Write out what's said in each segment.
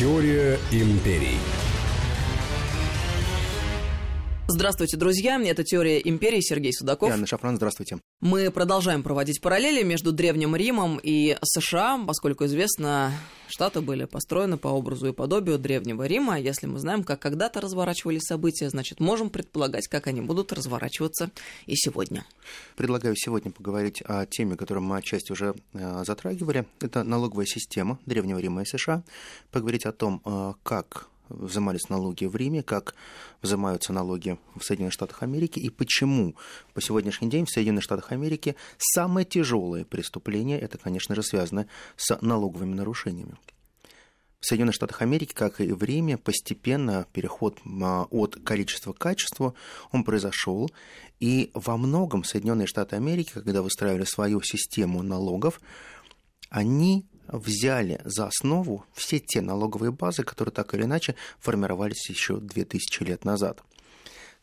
Теория империй. Здравствуйте, друзья. Это «Теория империи». Сергей Судаков. И Анна Шафран, здравствуйте. Мы продолжаем проводить параллели между Древним Римом и США, поскольку известно, Штаты были построены по образу и подобию Древнего Рима. Если мы знаем, как когда-то разворачивались события, значит, можем предполагать, как они будут разворачиваться и сегодня. Предлагаю сегодня поговорить о теме, которую мы отчасти уже э, затрагивали. Это налоговая система Древнего Рима и США. Поговорить о том, э, как взимались налоги в Риме, как взимаются налоги в Соединенных Штатах Америки и почему по сегодняшний день в Соединенных Штатах Америки самое тяжелое преступление это, конечно же, связано с налоговыми нарушениями. В Соединенных Штатах Америки, как и в Риме, постепенно переход а, от количества к качеству, он произошел. И во многом Соединенные Штаты Америки, когда выстраивали свою систему налогов, они взяли за основу все те налоговые базы, которые так или иначе формировались еще 2000 лет назад.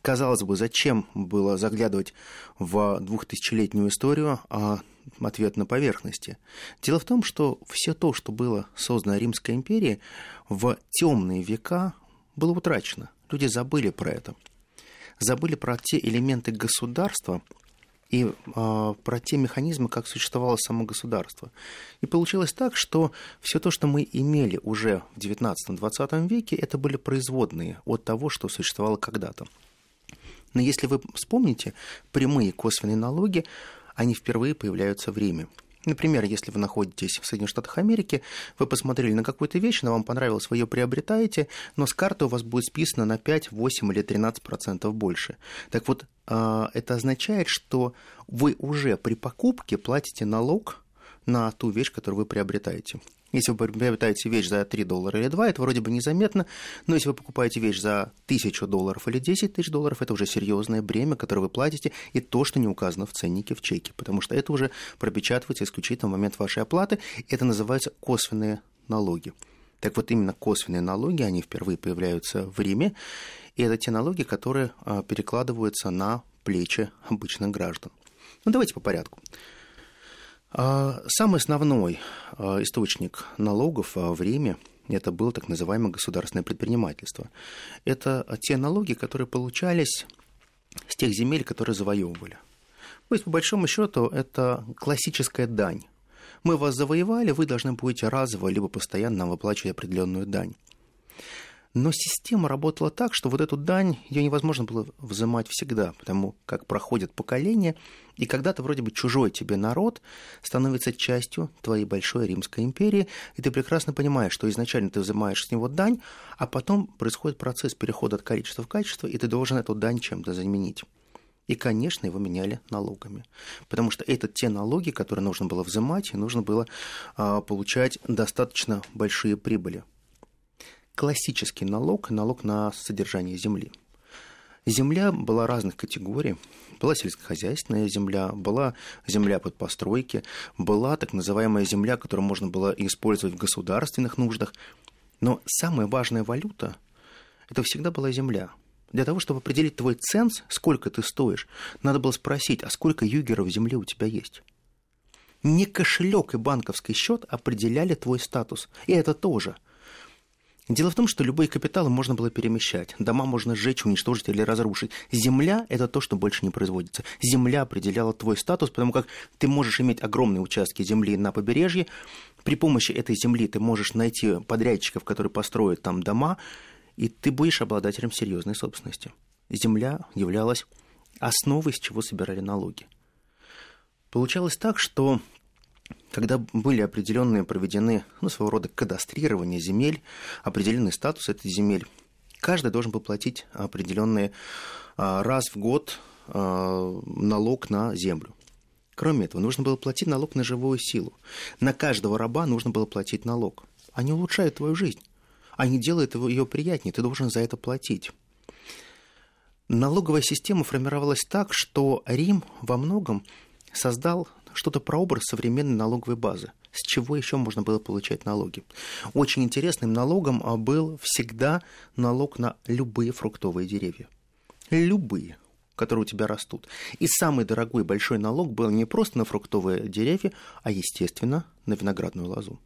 Казалось бы, зачем было заглядывать в двухтысячелетнюю историю, а ответ на поверхности. Дело в том, что все то, что было создано Римской империей, в темные века было утрачено. Люди забыли про это. Забыли про те элементы государства, и э, про те механизмы, как существовало само государство. И получилось так, что все то, что мы имели уже в XIX-XX веке, это были производные от того, что существовало когда-то. Но если вы вспомните, прямые косвенные налоги, они впервые появляются в Риме. Например, если вы находитесь в Соединенных Штатах Америки, вы посмотрели на какую-то вещь, она вам понравилась, вы ее приобретаете, но с карты у вас будет списано на 5, 8 или 13 процентов больше. Так вот, а, это означает, что вы уже при покупке платите налог на ту вещь, которую вы приобретаете. Если вы приобретаете вещь за 3 доллара или 2, это вроде бы незаметно, но если вы покупаете вещь за 1000 долларов или 10 тысяч долларов, это уже серьезное бремя, которое вы платите, и то, что не указано в ценнике в чеке, потому что это уже пропечатывается исключительно в момент вашей оплаты, это называется косвенные налоги. Так вот, именно косвенные налоги, они впервые появляются в Риме, и это те налоги, которые а, перекладываются на плечи обычных граждан. Ну, давайте по порядку. А, самый основной а, источник налогов в Риме это было так называемое государственное предпринимательство. Это те налоги, которые получались с тех земель, которые завоевывали. То есть, по большому счету, это классическая дань. Мы вас завоевали, вы должны будете разово либо постоянно нам выплачивать определенную дань. Но система работала так, что вот эту дань, ее невозможно было взимать всегда, потому как проходят поколения, и когда-то вроде бы чужой тебе народ становится частью твоей большой Римской империи, и ты прекрасно понимаешь, что изначально ты взимаешь с него дань, а потом происходит процесс перехода от количества в качество, и ты должен эту дань чем-то заменить. И, конечно, его меняли налогами. Потому что это те налоги, которые нужно было взимать, и нужно было а, получать достаточно большие прибыли классический налог, налог на содержание земли. Земля была разных категорий. Была сельскохозяйственная земля, была земля под постройки, была так называемая земля, которую можно было использовать в государственных нуждах. Но самая важная валюта – это всегда была земля. Для того, чтобы определить твой ценз, сколько ты стоишь, надо было спросить, а сколько югеров земли у тебя есть. Не кошелек и банковский счет определяли твой статус. И это тоже – Дело в том, что любые капиталы можно было перемещать. Дома можно сжечь, уничтожить или разрушить. Земля – это то, что больше не производится. Земля определяла твой статус, потому как ты можешь иметь огромные участки земли на побережье. При помощи этой земли ты можешь найти подрядчиков, которые построят там дома, и ты будешь обладателем серьезной собственности. Земля являлась основой, с чего собирали налоги. Получалось так, что когда были определенные проведены ну, своего рода кадастрирование земель, определенный статус этой земель, каждый должен был платить определенный а, раз в год а, налог на землю. Кроме этого, нужно было платить налог на живую силу. На каждого раба нужно было платить налог. Они улучшают твою жизнь. Они делают ее приятнее, ты должен за это платить. Налоговая система формировалась так, что Рим во многом создал что-то про образ современной налоговой базы. С чего еще можно было получать налоги? Очень интересным налогом а, был всегда налог на любые фруктовые деревья. Любые которые у тебя растут. И самый дорогой большой налог был не просто на фруктовые деревья, а, естественно, на виноградную лозу.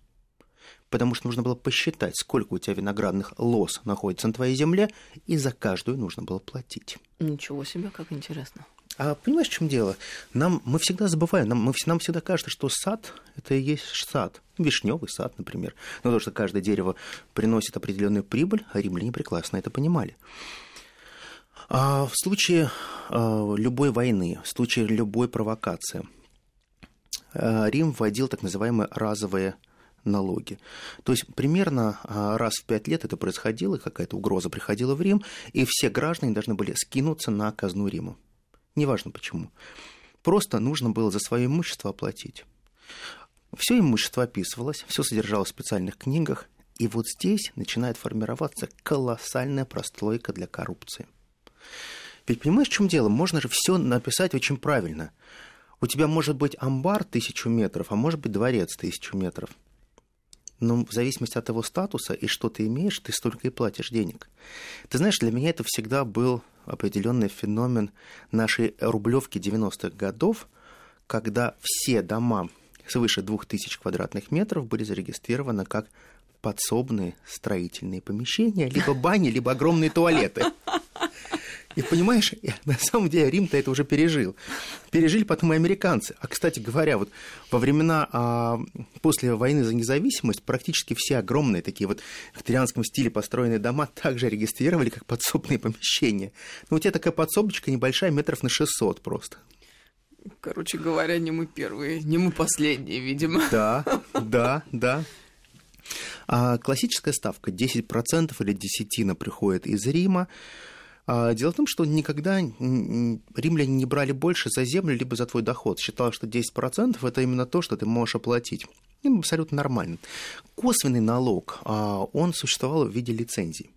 потому что нужно было посчитать, сколько у тебя виноградных лоз находится на твоей земле, и за каждую нужно было платить. Ничего себе, как интересно. А понимаешь, в чем дело? Нам, мы всегда забываем, нам, мы, нам всегда кажется, что сад – это и есть сад. Вишневый сад, например. Но то, что каждое дерево приносит определенную прибыль, а римляне прекрасно это понимали. А в случае а, любой войны, в случае любой провокации, а, Рим вводил так называемые разовые налоги. То есть примерно а, раз в пять лет это происходило, какая-то угроза приходила в Рим, и все граждане должны были скинуться на казну Рима. Неважно почему. Просто нужно было за свое имущество оплатить. Все имущество описывалось, все содержалось в специальных книгах, и вот здесь начинает формироваться колоссальная прослойка для коррупции. Ведь понимаешь, в чем дело? Можно же все написать очень правильно. У тебя может быть амбар тысячу метров, а может быть дворец тысячу метров. Но в зависимости от его статуса и что ты имеешь, ты столько и платишь денег. Ты знаешь, для меня это всегда был определенный феномен нашей рублевки 90-х годов, когда все дома свыше 2000 квадратных метров были зарегистрированы как подсобные строительные помещения, либо бани, либо огромные туалеты. И понимаешь, на самом деле Рим-то это уже пережил. Пережили потом и американцы. А, кстати говоря, вот во времена а, после войны за независимость практически все огромные такие вот в викторианском стиле построенные дома также регистрировали как подсобные помещения. Ну, у тебя такая подсобочка небольшая, метров на 600 просто. Короче говоря, не мы первые, не мы последние, видимо. Да, да, да. А классическая ставка 10% или десятина приходит из Рима. А, дело в том, что никогда римляне не брали больше за землю либо за твой доход. Считалось, что 10% это именно то, что ты можешь оплатить. Абсолютно нормально. Косвенный налог, а, он существовал в виде лицензий.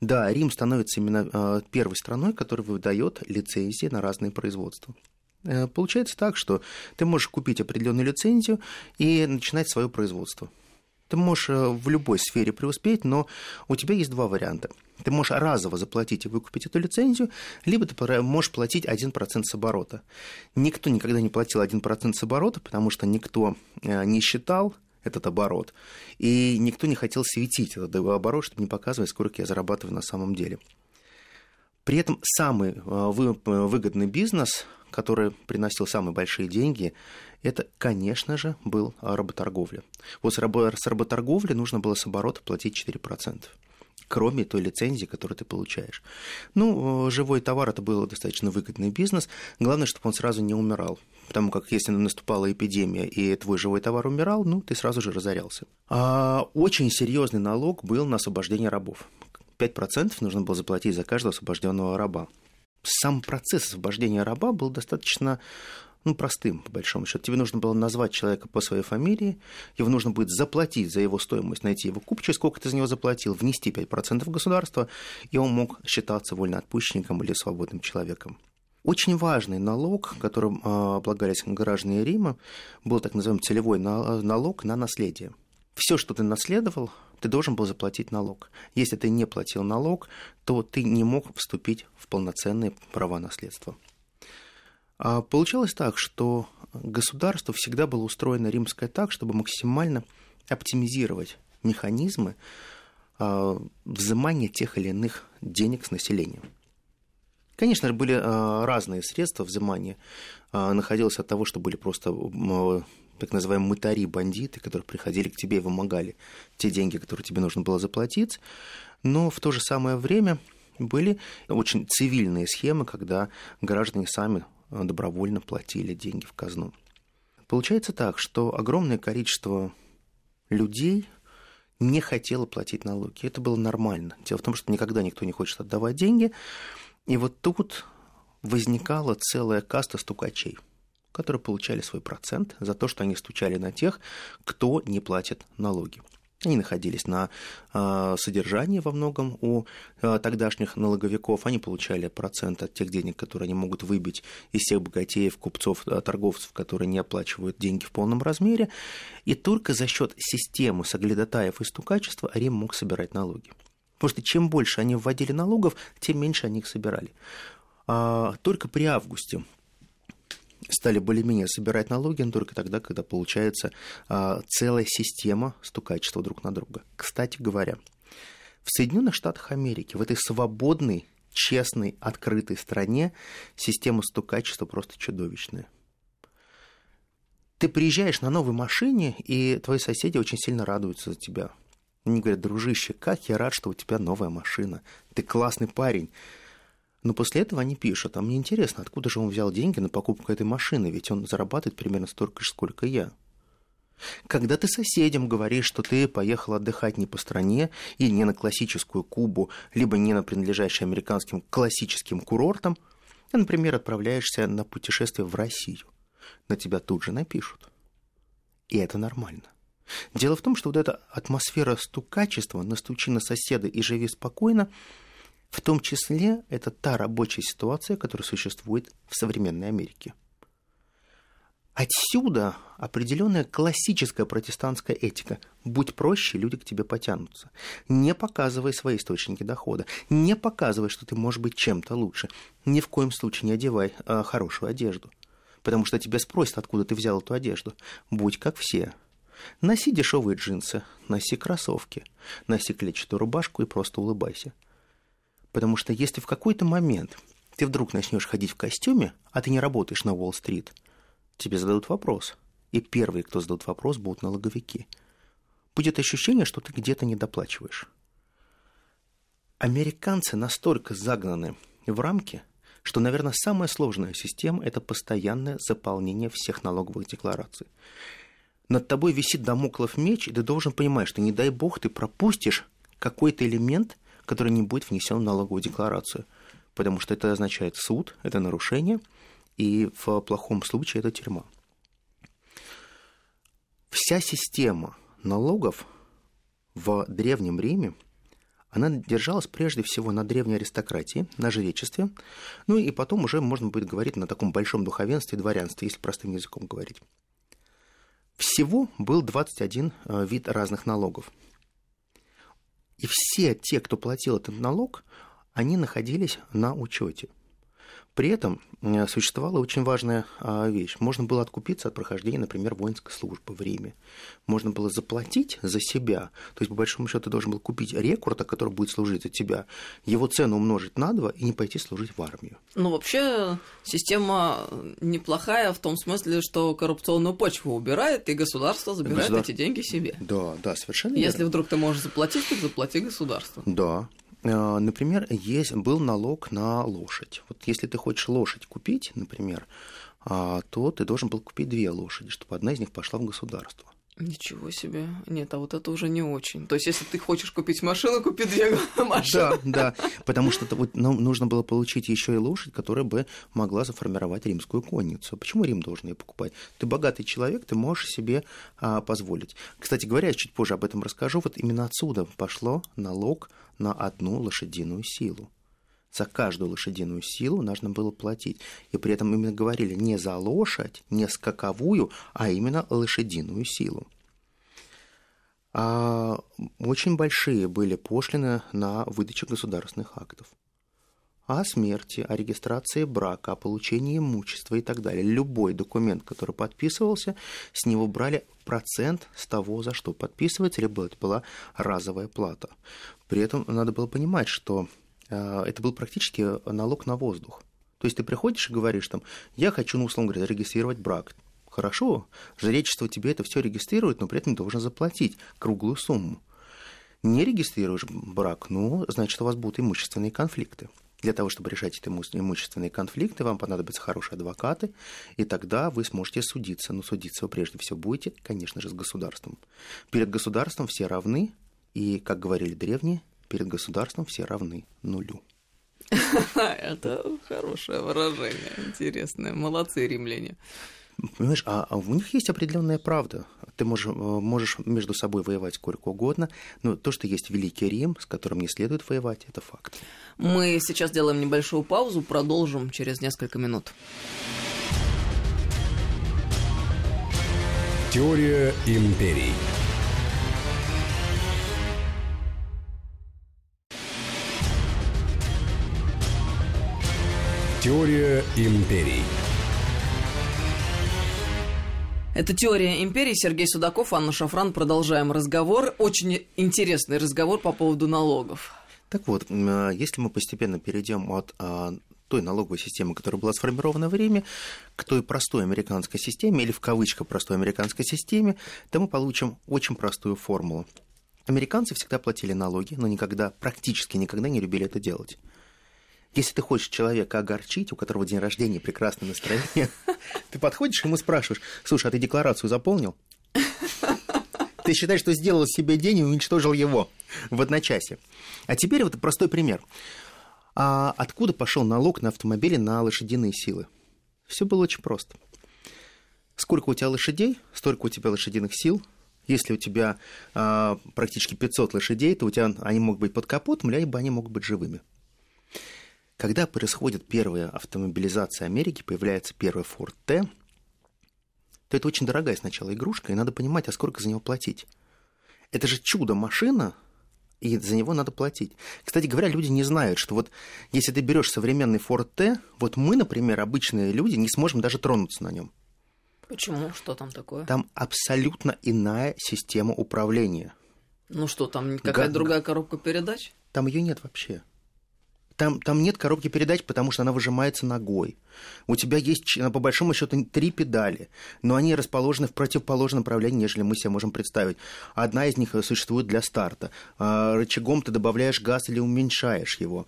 Да, Рим становится именно а, первой страной, которая выдает лицензии на разные производства. Э, получается так, что ты можешь купить определенную лицензию и начинать свое производство. Ты можешь э, в любой сфере преуспеть, но у тебя есть два варианта. Ты можешь разово заплатить и выкупить эту лицензию, либо ты можешь платить 1% с оборота. Никто никогда не платил 1% с оборота, потому что никто э, не считал этот оборот, и никто не хотел светить этот оборот, чтобы не показывать, сколько я зарабатываю на самом деле. При этом самый э, выгодный бизнес, который приносил самые большие деньги, это, конечно же, был работорговля. Вот с работорговли нужно было с оборота платить 4% кроме той лицензии, которую ты получаешь. Ну, э, живой товар это был достаточно выгодный бизнес. Главное, чтобы он сразу не умирал. Потому как если наступала эпидемия и твой живой товар умирал, ну, ты сразу же разорялся. А очень серьезный налог был на освобождение рабов. 5% нужно было заплатить за каждого освобожденного раба. Сам процесс освобождения раба был достаточно ну, простым, по большому счету. Тебе нужно было назвать человека по своей фамилии, его нужно будет заплатить за его стоимость, найти его купчую, сколько ты за него заплатил, внести 5% в государство, и он мог считаться вольноотпущенником или свободным человеком. Очень важный налог, которым а, облагались граждане Рима, был так называемый целевой налог на наследие. Все, что ты наследовал, ты должен был заплатить налог. Если ты не платил налог, то ты не мог вступить в полноценные права наследства. А получалось так, что государство всегда было устроено римское так, чтобы максимально оптимизировать механизмы а, взимания тех или иных денег с населения. Конечно же, были а, разные средства взимания. Находилось от того, что были просто так называемые мытари, бандиты, которые приходили к тебе и вымогали те деньги, которые тебе нужно было заплатить. Но в то же самое время были очень цивильные схемы, когда граждане сами добровольно платили деньги в казну. Получается так, что огромное количество людей не хотело платить налоги. Это было нормально. Дело в том, что никогда никто не хочет отдавать деньги. И вот тут возникала целая каста стукачей – которые получали свой процент за то, что они стучали на тех, кто не платит налоги. Они находились на э, содержании во многом у э, тогдашних налоговиков. Они получали процент от тех денег, которые они могут выбить из всех богатеев, купцов, э, торговцев, которые не оплачивают деньги в полном размере. И только за счет системы соглядатаев и стукачества Рим мог собирать налоги. Потому что чем больше они вводили налогов, тем меньше они их собирали. А, только при августе стали более-менее собирать налоги, но только тогда, когда получается а, целая система стукачества друг на друга. Кстати говоря, в Соединенных Штатах Америки, в этой свободной, честной, открытой стране система стукачества просто чудовищная. Ты приезжаешь на новой машине, и твои соседи очень сильно радуются за тебя. Они говорят, дружище, как я рад, что у тебя новая машина. Ты классный парень. Но после этого они пишут, а мне интересно, откуда же он взял деньги на покупку этой машины, ведь он зарабатывает примерно столько же, сколько я. Когда ты соседям говоришь, что ты поехал отдыхать не по стране и не на классическую Кубу, либо не на принадлежащий американским классическим курортам, а, например, отправляешься на путешествие в Россию, на тебя тут же напишут. И это нормально. Дело в том, что вот эта атмосфера стукачества, настучи на соседа и живи спокойно – в том числе это та рабочая ситуация, которая существует в современной Америке. Отсюда определенная классическая протестантская этика. Будь проще, люди к тебе потянутся. Не показывай свои источники дохода. Не показывай, что ты можешь быть чем-то лучше. Ни в коем случае не одевай а, хорошую одежду. Потому что тебя спросят, откуда ты взял эту одежду. Будь как все. Носи дешевые джинсы, носи кроссовки, носи клетчатую рубашку и просто улыбайся. Потому что если в какой-то момент ты вдруг начнешь ходить в костюме, а ты не работаешь на Уолл-стрит, тебе зададут вопрос. И первые, кто зададут вопрос, будут налоговики. Будет ощущение, что ты где-то недоплачиваешь. Американцы настолько загнаны в рамки, что, наверное, самая сложная система – это постоянное заполнение всех налоговых деклараций. Над тобой висит домоклов меч, и ты должен понимать, что, не дай бог, ты пропустишь какой-то элемент, который не будет внесен в налоговую декларацию, потому что это означает суд, это нарушение, и в плохом случае это тюрьма. Вся система налогов в Древнем Риме, она держалась прежде всего на древней аристократии, на жречестве, ну и потом уже можно будет говорить на таком большом духовенстве и дворянстве, если простым языком говорить. Всего был 21 э, вид разных налогов – и все те, кто платил этот налог, они находились на учете. При этом э, существовала очень важная а, вещь. Можно было откупиться от прохождения, например, воинской службы в Риме. Можно было заплатить за себя. То есть, по большому счету, ты должен был купить рекрута, который будет служить за тебя, его цену умножить на два и не пойти служить в армию. Ну, вообще, система неплохая в том смысле, что коррупционную почву убирает, и государство забирает Государ... эти деньги себе. Да, да, совершенно Если верно. вдруг ты можешь заплатить, то заплати государству. Да, Э, например, есть, был налог на лошадь. Вот если ты хочешь лошадь купить, например, а, то ты должен был купить две лошади, чтобы одна из них пошла в государство. Ничего себе. Нет, а вот это уже не очень. То есть, если ты хочешь купить машину, купи две машины. Да, да. Потому что вот нам нужно было получить еще и лошадь, которая бы могла заформировать римскую конницу. Почему Рим должен ее покупать? Ты богатый человек, ты можешь себе а, позволить. Кстати говоря, я чуть позже об этом расскажу. Вот именно отсюда пошло налог на одну лошадиную силу за каждую лошадиную силу нужно было платить. И при этом именно говорили не за лошадь, не скаковую, а именно лошадиную силу. А очень большие были пошлины на выдачу государственных актов. О смерти, о регистрации брака, о получении имущества и так далее. Любой документ, который подписывался, с него брали процент с того, за что подписывается, либо это была разовая плата. При этом надо было понимать, что это был практически налог на воздух. То есть ты приходишь и говоришь там, я хочу, ну, условно говоря, зарегистрировать брак. Хорошо, жречество тебе это все регистрирует, но при этом должен заплатить круглую сумму. Не регистрируешь брак, ну, значит, у вас будут имущественные конфликты. Для того, чтобы решать эти имущественные конфликты, вам понадобятся хорошие адвокаты, и тогда вы сможете судиться. Но судиться вы прежде всего будете, конечно же, с государством. Перед государством все равны, и, как говорили древние, перед государством все равны нулю. Это хорошее выражение, интересное. Молодцы римляне. Понимаешь, а, а у них есть определенная правда. Ты можешь, э, можешь между собой воевать сколько угодно, но то, что есть Великий Рим, с которым не следует воевать, это факт. Мы сейчас делаем небольшую паузу, продолжим через несколько минут. Теория империй. Теория империй. Это «Теория империи». Сергей Судаков, Анна Шафран. Продолжаем разговор. Очень интересный разговор по поводу налогов. Так вот, э, если мы постепенно перейдем от а, той налоговой системы, которая была сформирована в Риме, к той простой американской системе, или в кавычках простой американской системе, то мы получим очень простую формулу. Американцы всегда платили налоги, но никогда, практически никогда не любили это делать. Если ты хочешь человека огорчить, у которого день рождения, прекрасное настроение, ты подходишь ему спрашиваешь, слушай, а ты декларацию заполнил? Ты считаешь, что сделал себе день и уничтожил его в одночасье. А теперь вот простой пример. А откуда пошел налог на автомобили на лошадиные силы? Все было очень просто. Сколько у тебя лошадей, столько у тебя лошадиных сил. Если у тебя а, практически 500 лошадей, то у тебя они могут быть под капотом, либо они могут быть живыми. Когда происходит первая автомобилизация Америки, появляется первый Ford T, то это очень дорогая сначала игрушка, и надо понимать, а сколько за него платить. Это же чудо-машина, и за него надо платить. Кстати говоря, люди не знают, что вот если ты берешь современный Ford T, вот мы, например, обычные люди, не сможем даже тронуться на нем. Почему? Что там такое? Там абсолютно иная система управления. Ну что, там какая-то другая коробка передач? Там ее нет вообще. Там, там нет коробки передач, потому что она выжимается ногой. У тебя есть, по большому счету, три педали, но они расположены в противоположном направлении, нежели мы себе можем представить. Одна из них существует для старта. А, рычагом ты добавляешь газ или уменьшаешь его.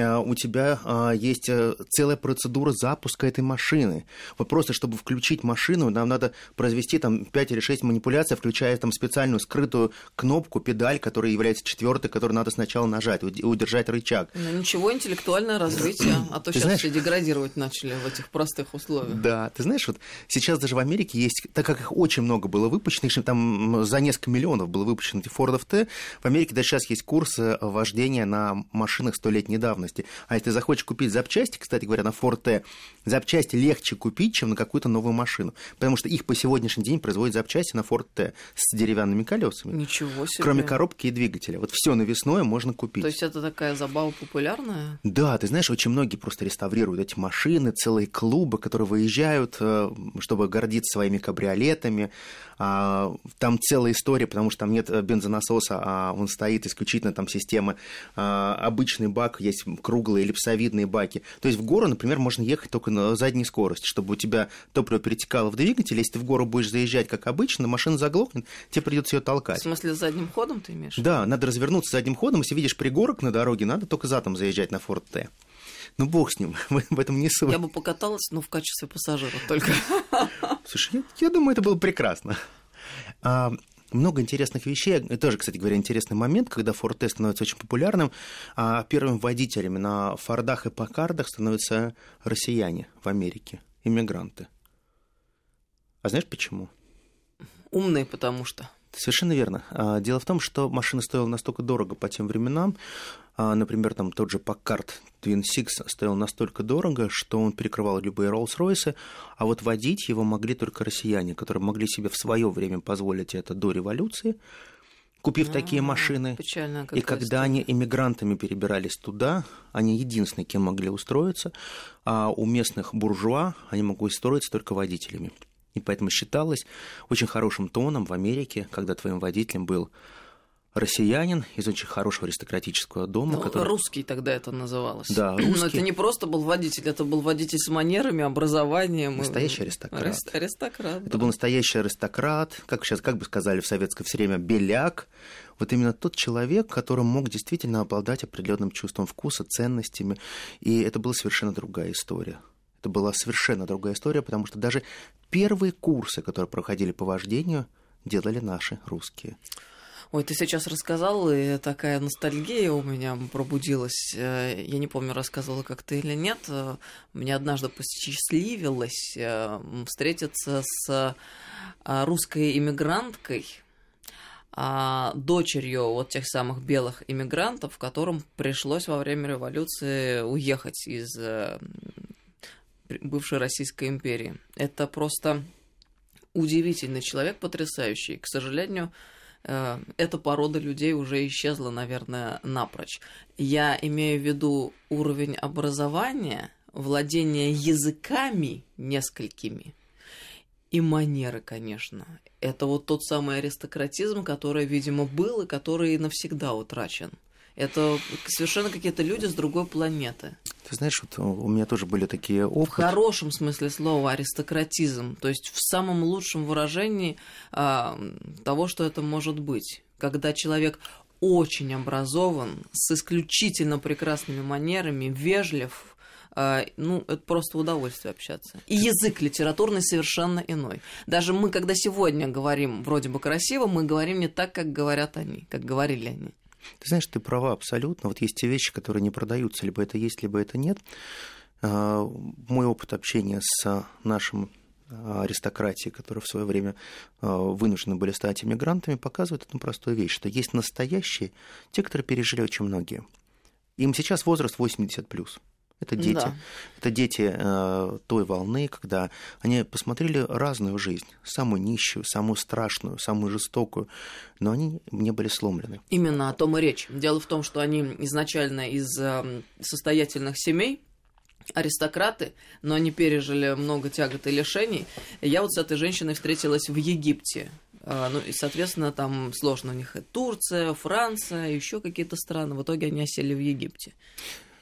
А, у тебя а, есть э, целая процедура запуска этой машины. Вот просто, чтобы включить машину, нам надо произвести там 5 или 6 манипуляций, включая там специальную скрытую кнопку, педаль, которая является четвертой, которую надо сначала нажать, удержать рычаг. Ну, ничего, интеллектуальное развитие, а то ты сейчас знаешь... все деградировать начали в этих простых условиях. Да, ты знаешь, вот сейчас даже в Америке есть, так как их очень много было выпущено, там за несколько миллионов было выпущено этих Ford T, в Америке даже сейчас есть курсы вождения на машинах столетней давности давности. А если захочешь купить запчасти, кстати говоря, на Форте, запчасти легче купить, чем на какую-то новую машину. Потому что их по сегодняшний день производят запчасти на Форте с деревянными колесами. Ничего себе. Кроме коробки и двигателя. Вот все навесное можно купить. То есть это такая забава популярная? Да, ты знаешь, очень многие просто реставрируют эти машины, целые клубы, которые выезжают, э, чтобы гордиться своими кабриолетами. А, там целая история, потому что там нет бензонасоса, а он стоит исключительно там системы а, обычный бак, есть круглые эллипсовидные баки. То есть в гору, например, можно ехать только на задней скорости, чтобы у тебя топливо перетекало в двигатель. Если ты в гору будешь заезжать, как обычно, машина заглохнет, тебе придется ее толкать. В смысле, задним ходом ты имеешь? Да, надо развернуться задним ходом. Если видишь пригорок на дороге, надо только задом заезжать на Форд Т. Ну, бог с ним, в этом не суть. Я бы покаталась, но в качестве пассажира только. Слушай, я, я думаю, это было прекрасно. А, много интересных вещей. Тоже, кстати говоря, интересный момент, когда Форте становится очень популярным. А первыми водителями на Фордах и Покардах становятся россияне в Америке, иммигранты. А знаешь почему? Умные, потому что. Совершенно верно. А, дело в том, что машина стоила настолько дорого по тем временам, а, например, там тот же Packard Twin Six стоил настолько дорого, что он перекрывал любые Rolls-Royce, а вот водить его могли только россияне, которые могли себе в свое время позволить это до революции, купив а, такие машины. И когда история. они иммигрантами перебирались туда, они единственные, кем могли устроиться, а у местных буржуа они могли устроиться только водителями. И поэтому считалось очень хорошим тоном в Америке, когда твоим водителем был россиянин из очень хорошего аристократического дома. Ну, который... Русский тогда это называлось. Да, русский. Но это не просто был водитель, это был водитель с манерами, образованием. Настоящий аристократ. Арист... Аристократ. Это да. был настоящий аристократ, как сейчас, как бы сказали в советское время, беляк. Вот именно тот человек, который мог действительно обладать определенным чувством вкуса, ценностями. И это была совершенно другая история. Это была совершенно другая история, потому что даже первые курсы, которые проходили по вождению, делали наши русские. Ой, ты сейчас рассказал, и такая ностальгия у меня пробудилась. Э, я не помню, рассказывала как ты или нет. Э, мне однажды посчастливилось э, встретиться с русской иммигранткой, а, дочерью вот тех самых белых иммигрантов, которым пришлось во время революции уехать из бывшей Российской империи. Это просто удивительный человек, потрясающий. К сожалению, Э, эта порода людей уже исчезла, наверное, напрочь. Я имею в виду уровень образования, владение языками несколькими И манеры, конечно. Это вот тот самый аристократизм, который, видимо, был и который навсегда утрачен. Это совершенно какие-то люди с другой планеты. Ты знаешь, вот у меня тоже были такие опыты. В хорошем смысле слова аристократизм, то есть в самом лучшем выражении а, того, что это может быть. Когда человек очень образован, с исключительно прекрасными манерами, вежлив, а, ну, это просто удовольствие общаться. И язык литературный совершенно иной. Даже мы, когда сегодня говорим вроде бы красиво, мы говорим не так, как говорят они, как говорили они. Ты знаешь, ты права абсолютно. Вот есть те вещи, которые не продаются, либо это есть, либо это нет. А, мой опыт общения с нашим а, аристократией, которые в свое время а, вынуждены были стать иммигрантами, показывает одну простую вещь, что есть настоящие, те, которые пережили очень многие. Им сейчас возраст 80 плюс. Это дети. Да. Это дети э, той волны, когда они посмотрели разную жизнь, самую нищую, самую страшную, самую жестокую, но они не были сломлены. Именно о том и речь. Дело в том, что они изначально из э, состоятельных семей, аристократы, но они пережили много тягот и лишений. Я вот с этой женщиной встретилась в Египте. А, ну и, соответственно, там сложно у них и Турция, Франция, еще какие-то страны. В итоге они осели в Египте.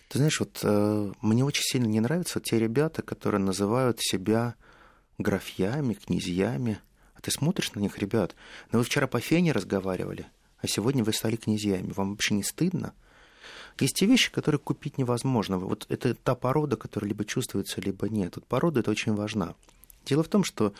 Ты знаешь, вот э, мне очень сильно не нравятся те ребята, которые называют себя графьями, князьями. А ты смотришь на них, ребят, ну вы вчера по фене разговаривали, а сегодня вы стали князьями. Вам вообще не стыдно? Есть те вещи, которые купить невозможно. Вот это та порода, которая либо чувствуется, либо нет. Вот порода это очень важна. Дело в том, что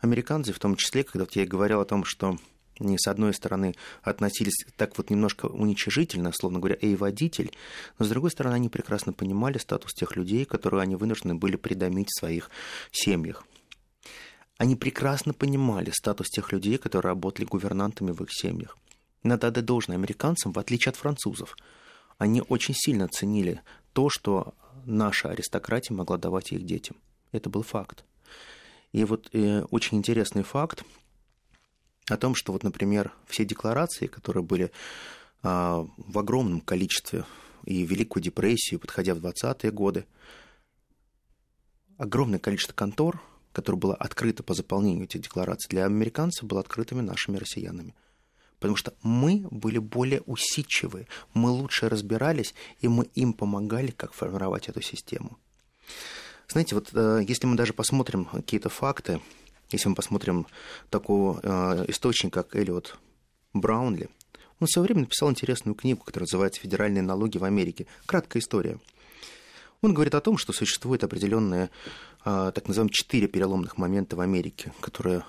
американцы, в том числе, когда вот я говорил о том, что они, с одной стороны, относились так вот немножко уничижительно, словно говоря, «эй, водитель», но, с другой стороны, они прекрасно понимали статус тех людей, которые они вынуждены были придомить в своих семьях. Они прекрасно понимали статус тех людей, которые работали гувернантами в их семьях. Надо отдать должное американцам, в отличие от французов. Они очень сильно ценили то, что наша аристократия могла давать их детям. Это был факт. И вот э, очень интересный факт, о том, что вот, например, все декларации, которые были а, в огромном количестве и Великую депрессию, подходя в 20-е годы, огромное количество контор, которое было открыто по заполнению этих деклараций, для американцев было открытыми нашими россиянами. Потому что мы были более усидчивы, мы лучше разбирались, и мы им помогали, как формировать эту систему. Знаете, вот э, если мы даже посмотрим какие-то факты, если мы посмотрим такого э, источника, как Эллиот Браунли, он в свое время написал интересную книгу, которая называется «Федеральные налоги в Америке». Краткая история. Он говорит о том, что существует определенные, э, так называемые, четыре переломных момента в Америке, которые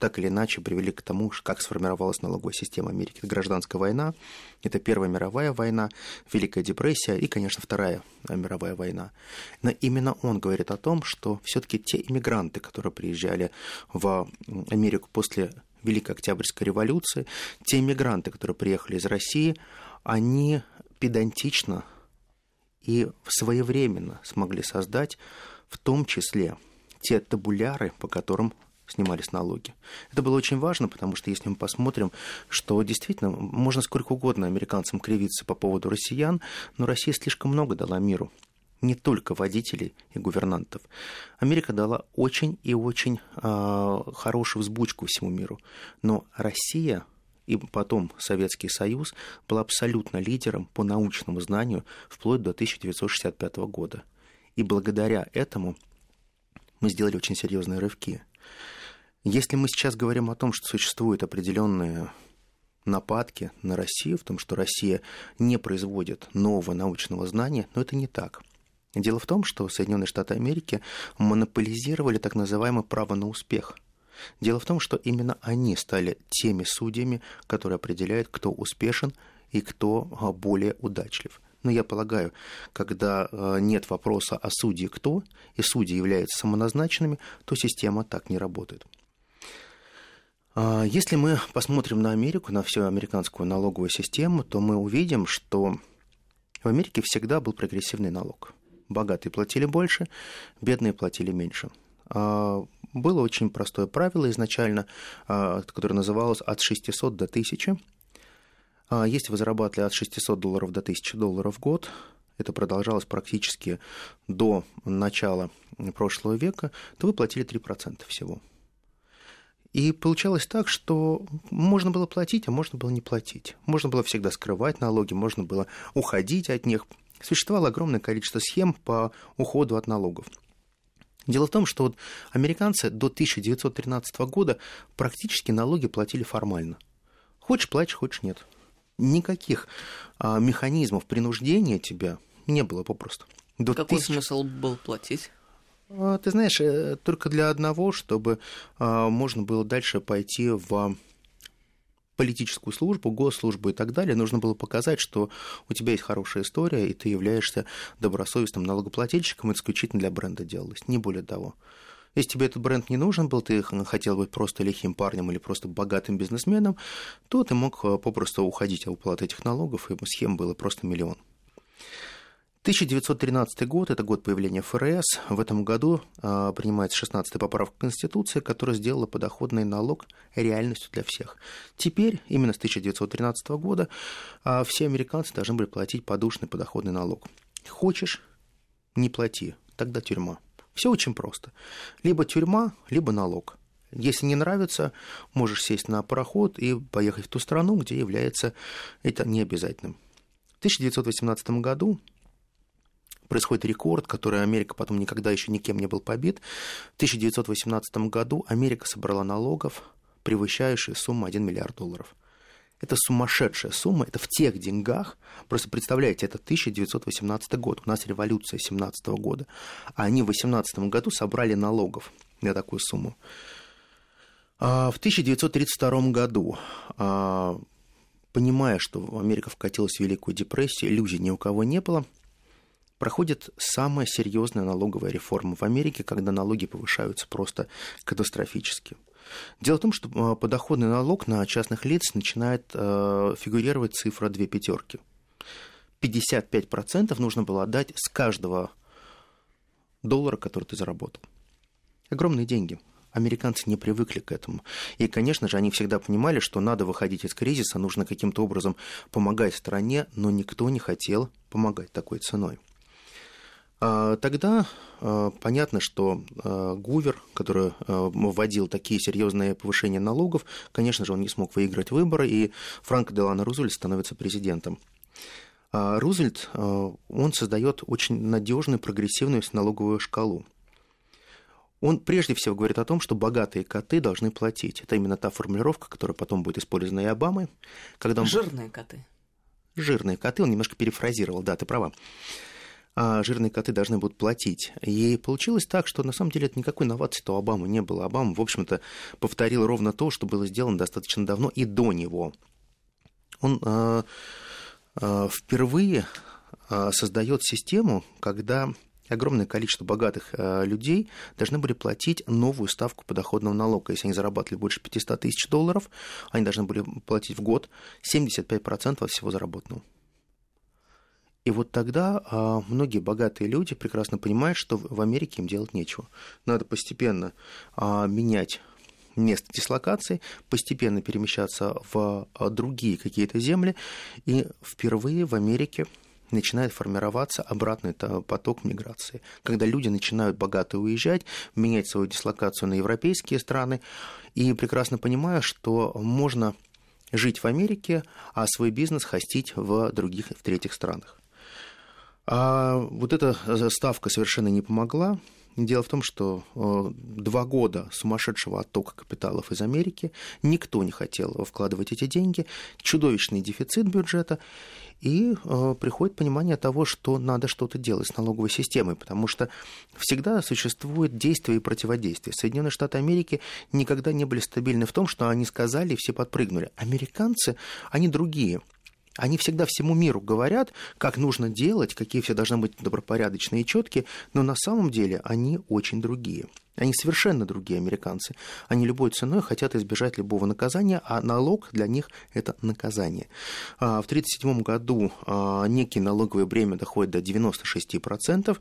так или иначе привели к тому, как сформировалась налоговая система Америки. Это гражданская война, это Первая мировая война, Великая депрессия и, конечно, Вторая мировая война. Но именно он говорит о том, что все-таки те иммигранты, которые приезжали в Америку после Великой Октябрьской революции, те иммигранты, которые приехали из России, они педантично и своевременно смогли создать в том числе те табуляры, по которым снимались налоги. Это было очень важно, потому что если мы посмотрим, что действительно можно сколько угодно американцам кривиться по поводу россиян, но Россия слишком много дала миру не только водителей и гувернантов. Америка дала очень и очень э, хорошую взбучку всему миру. Но Россия и потом Советский Союз был абсолютно лидером по научному знанию вплоть до 1965 года. И благодаря этому мы сделали очень серьезные рывки. Если мы сейчас говорим о том, что существуют определенные нападки на Россию, в том, что Россия не производит нового научного знания, но это не так. Дело в том, что Соединенные Штаты Америки монополизировали так называемое право на успех. Дело в том, что именно они стали теми судьями, которые определяют, кто успешен и кто а, более удачлив. Но я полагаю, когда а, нет вопроса о судье кто, и судьи являются самоназначенными, то система так не работает. А, если мы посмотрим на Америку, на всю американскую налоговую систему, то мы увидим, что в Америке всегда был прогрессивный налог. Богатые платили больше, бедные платили меньше. А, было очень простое правило изначально, а, которое называлось от 600 до 1000. Если вы зарабатывали от 600 долларов до 1000 долларов в год, это продолжалось практически до начала прошлого века, то вы платили 3% всего. И получалось так, что можно было платить, а можно было не платить. Можно было всегда скрывать налоги, можно было уходить от них. Существовало огромное количество схем по уходу от налогов. Дело в том, что вот американцы до 1913 года практически налоги платили формально. Хочешь платишь, хочешь нет. Никаких а, механизмов принуждения тебя не было попросту. До Какой тысяч... смысл был платить? А, ты знаешь, э, только для одного, чтобы а, можно было дальше пойти в политическую службу, госслужбу и так далее, нужно было показать, что у тебя есть хорошая история, и ты являешься добросовестным налогоплательщиком, исключительно для бренда делалось, не более того. Если тебе этот бренд не нужен был, ты хотел быть просто лихим парнем или просто богатым бизнесменом, то ты мог э, попросту уходить от уплаты этих налогов, и схем было просто миллион. 1913 год – это год появления ФРС. В этом году э, принимается 16-я поправка Конституции, которая сделала подоходный налог реальностью для всех. Теперь, именно с 1913 года, э, все американцы должны были платить подушный подоходный налог. Хочешь – не плати, тогда тюрьма. Все очень просто. Либо тюрьма, либо налог. Если не нравится, можешь сесть на пароход и поехать в ту страну, где является это необязательным. В 1918 году происходит рекорд, который Америка потом никогда еще никем не был побит. В 1918 году Америка собрала налогов, превышающие сумму 1 миллиард долларов. Это сумасшедшая сумма, это в тех деньгах. Просто представляете, это 1918 год, у нас революция 17 года, а они в 18 году собрали налогов на такую сумму. А в 1932 году, а, понимая, что Америка вкатилась в Великую депрессию, иллюзий ни у кого не было – проходит самая серьезная налоговая реформа в Америке, когда налоги повышаются просто катастрофически. Дело в том, что а, подоходный налог на частных лиц начинает э, фигурировать цифра две пятерки. 55% нужно было отдать с каждого доллара, который ты заработал. Огромные деньги. Американцы не привыкли к этому. И, конечно же, они всегда понимали, что надо выходить из кризиса, нужно каким-то образом помогать стране, но никто не хотел помогать такой ценой. А, тогда а, понятно, что а, Гувер, который вводил такие серьезные повышения налогов, конечно же, он не смог выиграть выборы, и Франко Делано Рузвельт становится президентом. Рузвельт, он создает очень надежную прогрессивную налоговую шкалу. Он прежде всего говорит о том, что богатые коты должны платить. Это именно та формулировка, которая потом будет использована и Обамой. Когда он... Жирные коты. Жирные коты, он немножко перефразировал, да, ты права жирные коты должны будут платить. И получилось так, что на самом деле это никакой новации-то у Обамы не было. Обама, в общем-то, повторил ровно то, что было сделано достаточно давно и до него. Он э, э, впервые э, создает систему, когда огромное количество богатых людей должны были платить новую ставку подоходного налога. Если они зарабатывали больше 500 тысяч долларов, они должны были платить в год 75% от всего заработанного. И вот тогда а, многие богатые люди прекрасно понимают, что в Америке им делать нечего. Надо постепенно а, менять место дислокации, постепенно перемещаться в а, другие какие-то земли. И впервые в Америке начинает формироваться обратный поток миграции, когда люди начинают богато уезжать, менять свою дислокацию на европейские страны, и прекрасно понимая, что можно жить в Америке, а свой бизнес хостить в других, в третьих странах. А вот эта ставка совершенно не помогла. Дело в том, что э, два года сумасшедшего оттока капиталов из Америки, никто не хотел вкладывать эти деньги, чудовищный дефицит бюджета, и э, приходит понимание того, что надо что-то делать с налоговой системой, потому что всегда существует действие и противодействие. Соединенные Штаты Америки никогда не были стабильны в том, что они сказали, и все подпрыгнули. Американцы, они другие – они всегда всему миру говорят, как нужно делать, какие все должны быть добропорядочные и четкие, но на самом деле они очень другие. Они совершенно другие американцы. Они любой ценой хотят избежать любого наказания, а налог для них – это наказание. А, в 1937 году а, некие налоговые бремя доходят до 96%.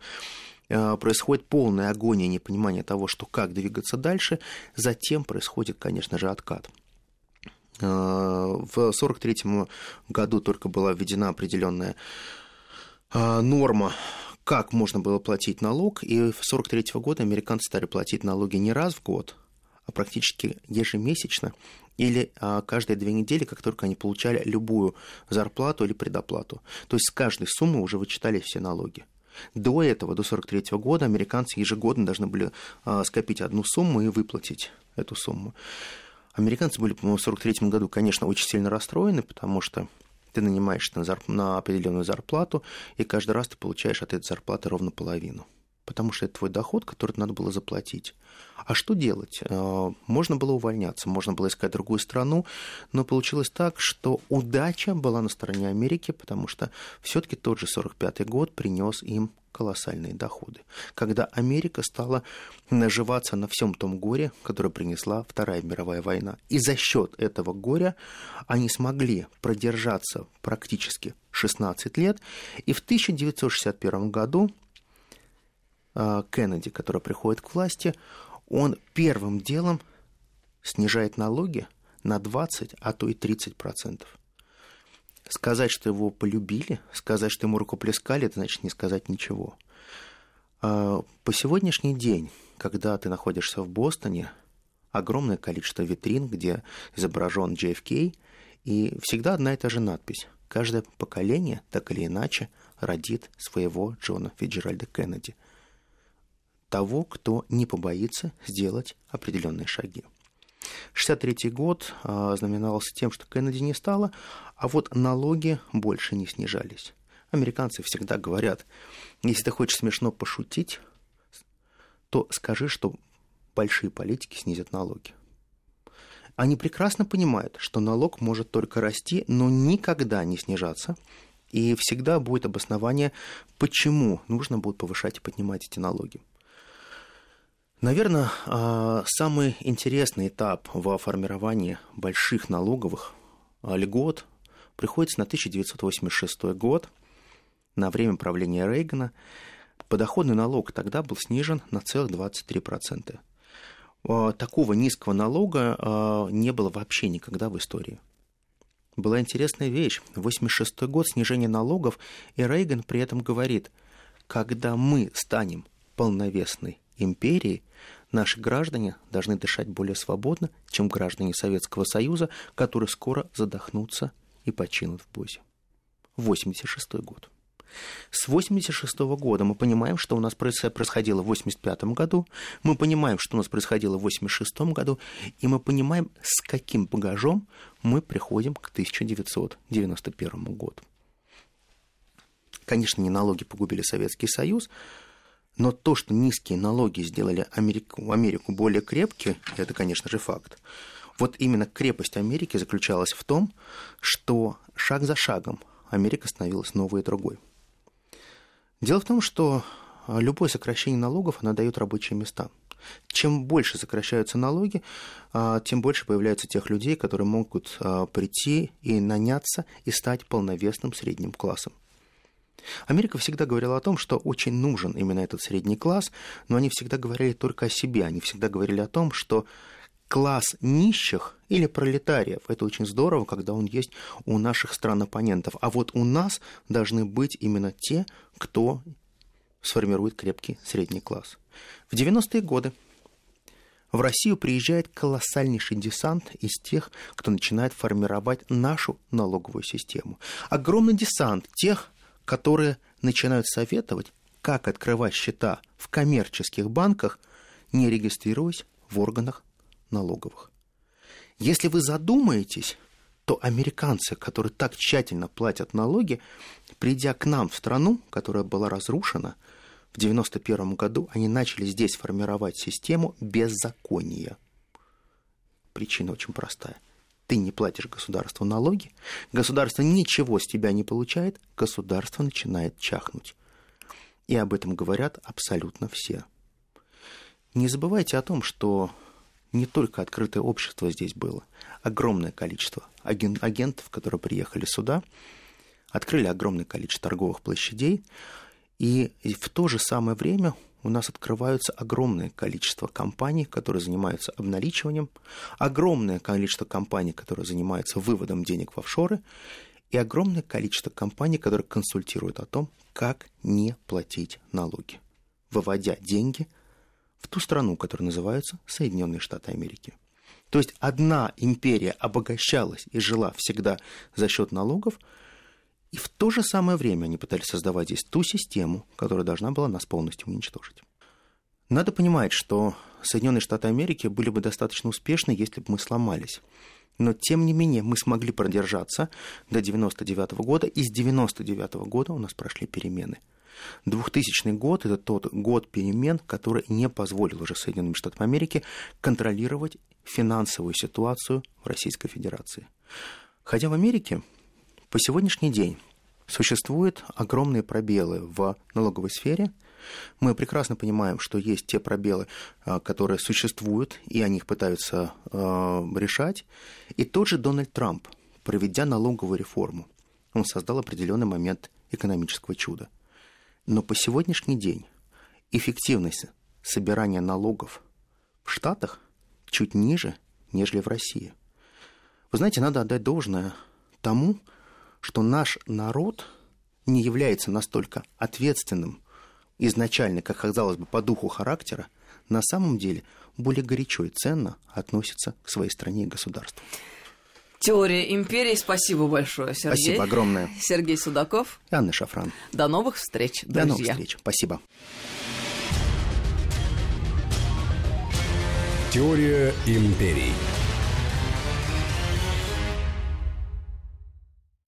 А, происходит полная агония непонимание того, что как двигаться дальше. Затем происходит, конечно же, откат. Э, в 1943 году только была введена определенная э, норма как можно было платить налог, и в 1943 года американцы стали платить налоги не раз в год, практически ежемесячно или а, каждые две недели, как только они получали любую зарплату или предоплату. То есть с каждой суммы уже вычитались все налоги. До этого, до 1943 года, американцы ежегодно должны были а, скопить одну сумму и выплатить эту сумму. Американцы были, по-моему, в 1943 году, конечно, очень сильно расстроены, потому что ты нанимаешься на, зарп... на определенную зарплату, и каждый раз ты получаешь от этой зарплаты ровно половину потому что это твой доход, который надо было заплатить. А что делать? Э, можно было увольняться, можно было искать другую страну, но получилось так, что удача была на стороне Америки, потому что все-таки тот же 45-й год принес им колоссальные доходы. Когда Америка стала наживаться на всем том горе, которое принесла Вторая мировая война. И за счет этого горя они смогли продержаться практически 16 лет. И в 1961 году Кеннеди, который приходит к власти, он первым делом снижает налоги на 20, а то и 30 процентов. Сказать, что его полюбили, сказать, что ему рукоплескали, это значит не сказать ничего. А, по сегодняшний день, когда ты находишься в Бостоне, огромное количество витрин, где изображен JFK, и всегда одна и та же надпись. Каждое поколение, так или иначе, родит своего Джона Фиджеральда Кеннеди – того, кто не побоится сделать определенные шаги. 1963 год а, знаменовался тем, что Кеннеди не стало, а вот налоги больше не снижались. Американцы всегда говорят, если ты хочешь смешно пошутить, то скажи, что большие политики снизят налоги. Они прекрасно понимают, что налог может только расти, но никогда не снижаться, и всегда будет обоснование, почему нужно будет повышать и поднимать эти налоги. Наверное, а, самый интересный этап во формировании больших налоговых а, льгот приходится на 1986 год, на время правления Рейгана. Подоходный налог тогда был снижен на целых 23%. А, такого низкого налога не было вообще никогда в истории. Была интересная вещь. 86 год снижение налогов, и Рейган при этом говорит, когда мы станем полновесной империи наши граждане должны дышать более свободно, чем граждане Советского Союза, которые скоро задохнутся и починут в позе. 86 год. С 86 года мы понимаем, что у нас происходило в 85 году, мы понимаем, что у нас происходило в 86 году, и мы понимаем, с каким багажом мы приходим к 1991 году. Конечно, не налоги погубили Советский Союз, но то, что низкие налоги сделали Америку, Америку более крепкой, это, конечно же, факт. Вот именно крепость Америки заключалась в том, что шаг за шагом Америка становилась новой и другой. Дело в том, что любое сокращение налогов, оно дает рабочие места. Чем больше сокращаются налоги, а, тем больше появляется тех людей, которые могут а, прийти и наняться и стать полновесным средним классом. Америка всегда говорила о том, что очень нужен именно этот средний класс, но они всегда говорили только о себе, они всегда говорили о том, что класс нищих или пролетариев. Это очень здорово, когда он есть у наших стран-оппонентов. А вот у нас должны быть именно те, кто сформирует крепкий средний класс. В 90-е годы в Россию приезжает колоссальнейший десант из тех, кто начинает формировать нашу налоговую систему. Огромный десант тех, которые начинают советовать, как открывать счета в коммерческих банках, не регистрируясь в органах налоговых. Если вы задумаетесь, то американцы, которые так тщательно платят налоги, придя к нам в страну, которая была разрушена, в 1991 году они начали здесь формировать систему беззакония. Причина очень простая – ты не платишь государству налоги, государство ничего с тебя не получает, государство начинает чахнуть. И об этом говорят абсолютно все. Не забывайте о том, что не только открытое общество здесь было. Огромное количество агентов, которые приехали сюда, открыли огромное количество торговых площадей, и в то же самое время у нас открываются огромное количество компаний, которые занимаются обналичиванием, огромное количество компаний, которые занимаются выводом денег в офшоры, и огромное количество компаний, которые консультируют о том, как не платить налоги, выводя деньги в ту страну, которая называется Соединенные Штаты Америки. То есть одна империя обогащалась и жила всегда за счет налогов, и в то же самое время они пытались создавать здесь ту систему, которая должна была нас полностью уничтожить. Надо понимать, что Соединенные Штаты Америки были бы достаточно успешны, если бы мы сломались. Но, тем не менее, мы смогли продержаться до 99 года, и с 99 года у нас прошли перемены. 2000 год – это тот год перемен, который не позволил уже Соединенным Штатам Америки контролировать финансовую ситуацию в Российской Федерации. Хотя в Америке по сегодняшний день существуют огромные пробелы в налоговой сфере – мы прекрасно понимаем, что есть те пробелы, а, которые существуют, и они их пытаются а, решать. И тот же Дональд Трамп, проведя налоговую реформу, он создал определенный момент экономического чуда. Но по сегодняшний день эффективность собирания налогов в Штатах чуть ниже, нежели в России. Вы знаете, надо отдать должное тому, что наш народ не является настолько ответственным изначально, как казалось бы, по духу характера, на самом деле более горячо и ценно относится к своей стране и государству. Теория империи. Спасибо большое, Сергей. Спасибо огромное. Сергей Судаков. И Анна Шафран. До новых встреч, друзья. До новых встреч. Спасибо. Теория империй.